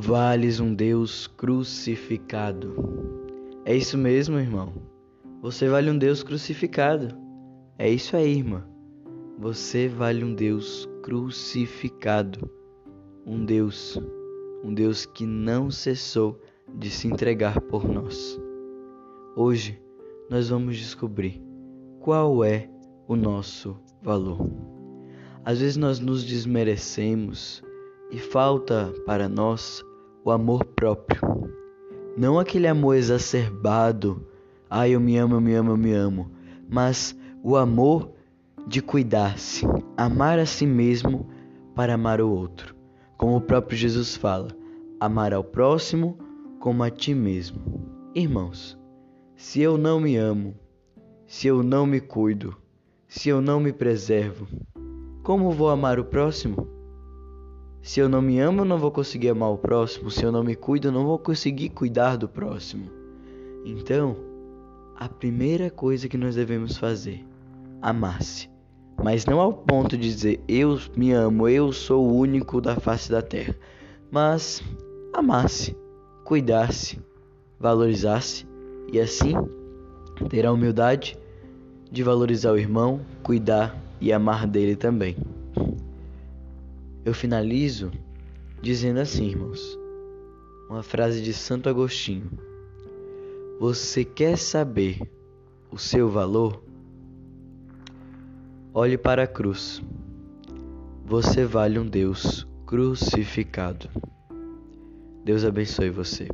vales um Deus crucificado. É isso mesmo, irmão. Você vale um Deus crucificado. É isso aí, irmã. Você vale um Deus crucificado. Um Deus, um Deus que não cessou de se entregar por nós. Hoje nós vamos descobrir qual é o nosso valor. Às vezes nós nos desmerecemos e falta para nós o amor próprio. Não aquele amor exacerbado, ai ah, eu me amo, eu me amo, eu me amo, mas o amor de cuidar-se, amar a si mesmo para amar o outro. Como o próprio Jesus fala, amar ao próximo como a ti mesmo. Irmãos, se eu não me amo, se eu não me cuido, se eu não me preservo, como vou amar o próximo? Se eu não me amo, não vou conseguir amar o próximo. Se eu não me cuido, não vou conseguir cuidar do próximo. Então, a primeira coisa que nós devemos fazer, amar-se. Mas não ao ponto de dizer eu me amo, eu sou o único da face da terra. Mas amar-se, cuidar-se, valorizar-se e assim ter a humildade de valorizar o irmão, cuidar e amar dele também. Eu finalizo dizendo assim, irmãos, uma frase de Santo Agostinho: Você quer saber o seu valor? Olhe para a cruz. Você vale um Deus crucificado. Deus abençoe você.